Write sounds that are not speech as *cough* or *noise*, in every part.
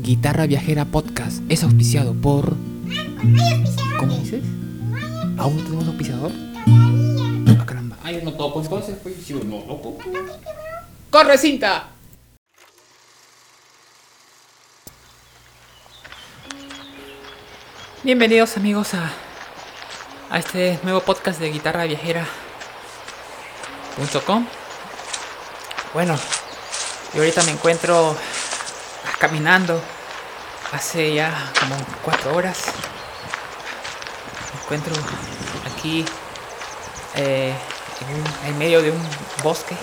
Guitarra Viajera Podcast es auspiciado por. ¿Cómo dices? ¿Aún no tenemos auspiciador? Ah, caramba. Ay, no toco entonces, pues. Si no toco. ¡Corre, cinta! Bienvenidos, amigos, a, a este nuevo podcast de Guitarra Viajera.com. Bueno, yo ahorita me encuentro caminando hace ya como cuatro horas. Me encuentro aquí eh, en, medio de un bosque.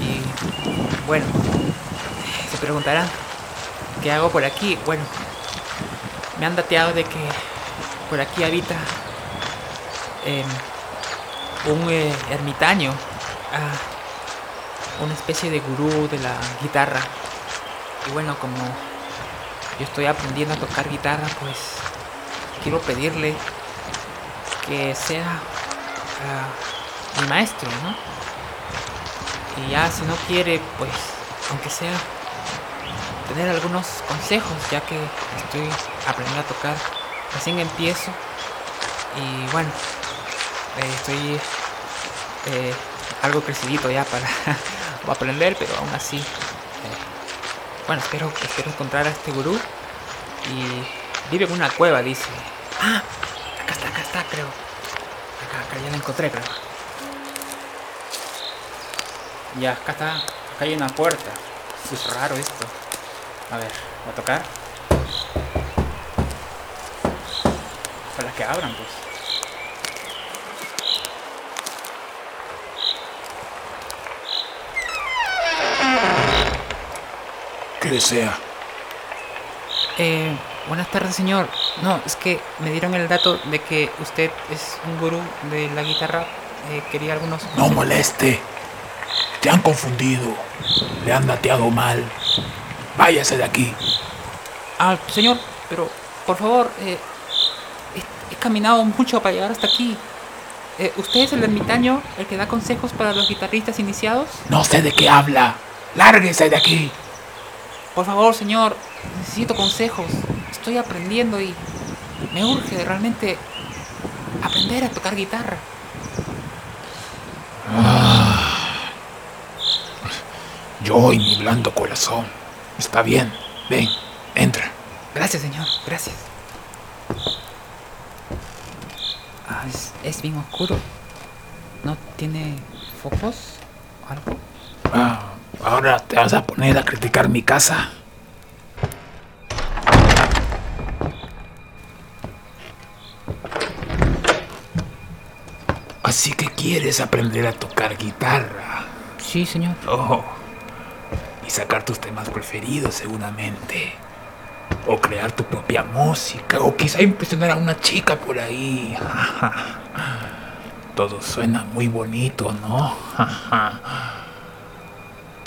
Y bueno, se preguntarán, ¿qué hago por aquí? Bueno, me han dateado de que por aquí habita eh, un eh, ermitaño, ah, una especie de gurú de la guitarra y bueno, como yo estoy aprendiendo a tocar guitarra, pues quiero pedirle que sea uh, mi maestro, ¿no? Y ya si no quiere, pues aunque sea tener algunos consejos, ya que estoy aprendiendo a tocar, recién empiezo. Y bueno, eh, estoy eh, algo crecidito ya para *laughs* aprender, pero aún así bueno, espero, espero encontrar a este gurú. Y vive en una cueva, dice. Ah, acá está, acá está, creo. Acá, acá ya la encontré, creo. Ya, acá está. Acá hay una puerta. Es raro esto. A ver, voy a tocar. Para que abran, pues. Que desea? Eh, buenas tardes, señor. No, es que me dieron el dato de que usted es un gurú de la guitarra. Eh, quería algunos. No moleste. Te han confundido. Le han dateado mal. Váyase de aquí. Ah, señor, pero por favor, eh, he, he, caminado mucho para llegar hasta aquí. Eh, ¿Usted es el ermitaño, el que da consejos para los guitarristas iniciados? No sé de qué habla. Lárguese de aquí. Por favor, señor, necesito consejos. Estoy aprendiendo y me urge realmente aprender a tocar guitarra. Ah, yo y mi blando corazón. Está bien. Ven, entra. Gracias, señor. Gracias. Ah, es, es, bien oscuro. ¿No tiene focos algo? Ah, Ahora te vas a poner a criticar mi casa. Así que quieres aprender a tocar guitarra. Sí, señor. Oh. Y sacar tus temas preferidos, seguramente. O crear tu propia música. O quizá impresionar a una chica por ahí. *laughs* Todo suena muy bonito, ¿no? *laughs*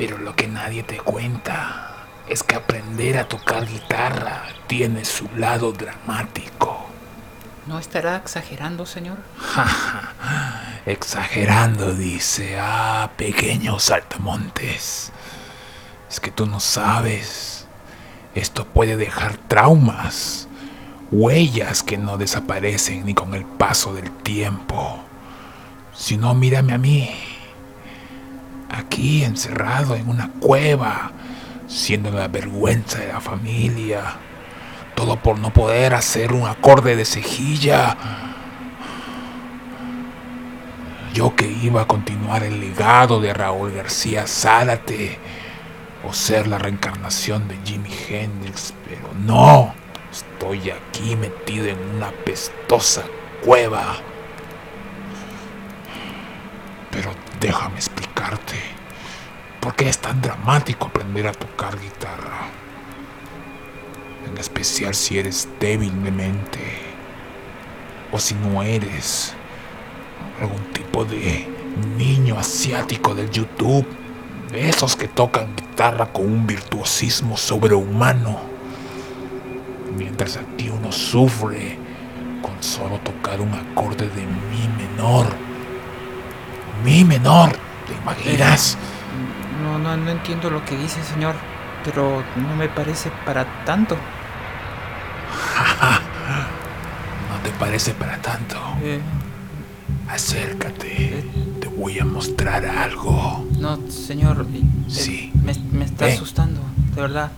Pero lo que nadie te cuenta es que aprender a tocar guitarra tiene su lado dramático. ¿No estará exagerando, señor? *laughs* exagerando, dice. Ah, pequeño saltamontes. Es que tú no sabes. Esto puede dejar traumas, huellas que no desaparecen ni con el paso del tiempo. Si no, mírame a mí aquí encerrado en una cueva, siendo la vergüenza de la familia. Todo por no poder hacer un acorde de cejilla. Yo que iba a continuar el legado de Raúl García Zárate o ser la reencarnación de Jimi Hendrix, pero no, estoy aquí metido en una pestosa cueva. Pero déjame explicarte por qué es tan dramático aprender a tocar guitarra. En especial si eres débil de mente o si no eres algún tipo de niño asiático del YouTube, de esos que tocan guitarra con un virtuosismo sobrehumano, mientras aquí uno sufre con solo tocar un acorde de mi menor menor. ¿Te imaginas? no, no, no entiendo lo que dice, señor. Pero no me parece para tanto. *laughs* ¿No te parece para tanto? Eh, Acércate. Te voy a mostrar algo. no, señor. eh, Sí. Me, me está Ven. asustando, de verdad.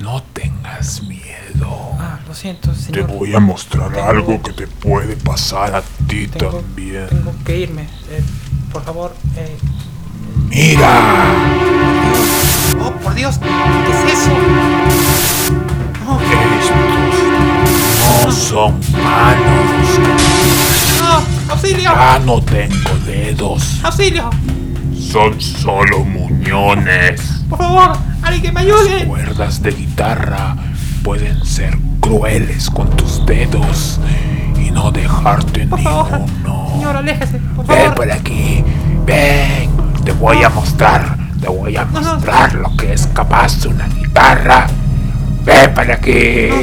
No tengas miedo. Ah, lo siento, Te señor. voy a mostrar Tengo- algo que te puede pasar a ti Tengo, también. tengo que irme. Eh, por favor. Eh. Mira. Oh, por Dios. ¿Qué es eso? No, Estos no son manos. no, auxilio. Ya no tengo dedos. Auxilio. Son solo muñones. Por favor, alguien me ayude. Cuerdas de guitarra pueden ser crueles con tus dedos no dejarte Por favor. ninguno. Señor, aléjese, por Ven favor. por aquí, ven, te voy a mostrar, te voy a No, no. mostrar lo que es capaz de una guitarra. Ven para aquí, No,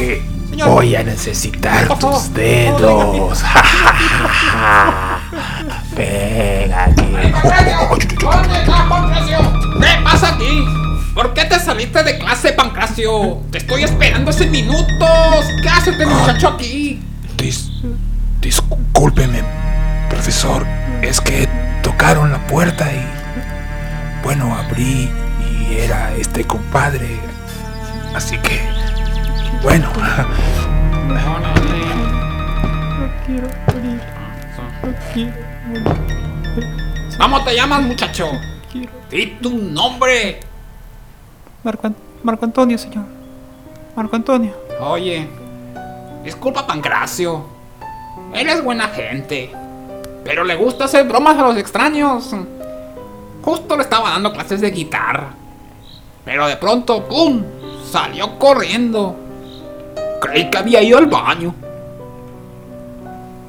señor. voy a necesitar Por tus favor, dedos. *laughs* ven aquí. ¿Dónde está Pancracio? ¿Qué pasa aquí? ¿Por qué te saliste de clase, Pancracio? Te estoy esperando hace minutos. ¿Qué hace este muchacho aquí? Dis- discúlpeme, profesor, es que tocaron la puerta y bueno, abrí y era este compadre. Así que, bueno, ¿Cómo te llamas, muchacho? Di tu nombre. Marco, An- Marco Antonio, señor. Marco Antonio. Oye, disculpa, Pancracio. Él es buena gente. Pero le gusta hacer bromas a los extraños. Justo le estaba dando clases de guitarra. Pero de pronto, ¡pum! Salió corriendo. Creí que había ido al baño.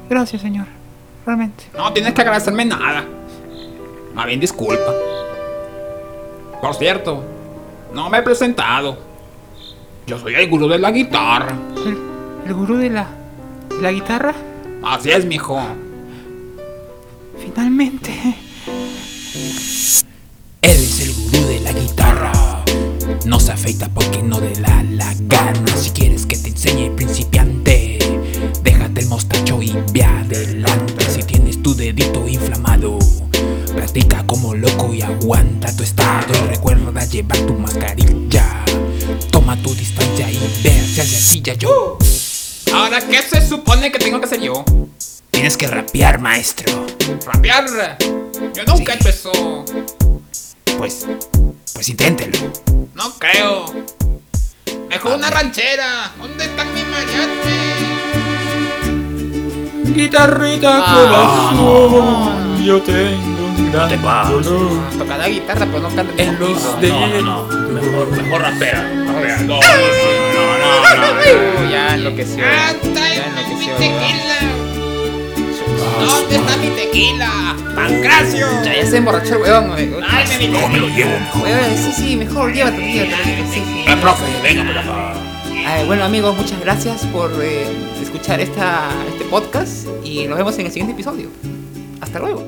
Gracias, señor. Realmente. No tienes que agradecerme nada. Más bien disculpa. Por cierto, no me he presentado. Yo soy el gurú de la guitarra. ¿El, el gurú de la, de la guitarra? Así es, mijo. Finalmente. Él es el gurú de la guitarra. No se afeita porque no de la, la gana. Si quieres que te enseñe principiante, déjate el mostacho y ve adelante. Si tienes tu dedito inflamado, practica como loco y aguanta tu estado. Y recuerda llevar tu mascarilla. Toma tu distancia y ve hacia la silla yo. Ahora, ¿qué se supone que tengo que hacer yo? Tienes que rapear, maestro. ¿Rapear? Yo nunca he hecho eso. Pues, pues inténtelo. No creo. Mejor una ranchera. ¿Dónde están mis mariachis? Guitarrita corazón, yo tengo gran te vas. dolor Toca la guitarra, pero no canta en los dedos. Mejor, mejor rapea. rapea. No, Ya enloqueció. ¡Canta Ya mi enloqueció. tequila! ¿Dónde está mi tequila? ¡Pancracio! Ya, ya se emborrachó el weón. güey. ¡Dame mi no me lo llevo mejor. Weón, sí, sí, mejor llévatelo, llévatelo. Sí, sí. Eh, profe, venga para acá. Ah, bueno amigos, muchas gracias por eh, escuchar esta, este podcast y nos vemos en el siguiente episodio. Hasta luego.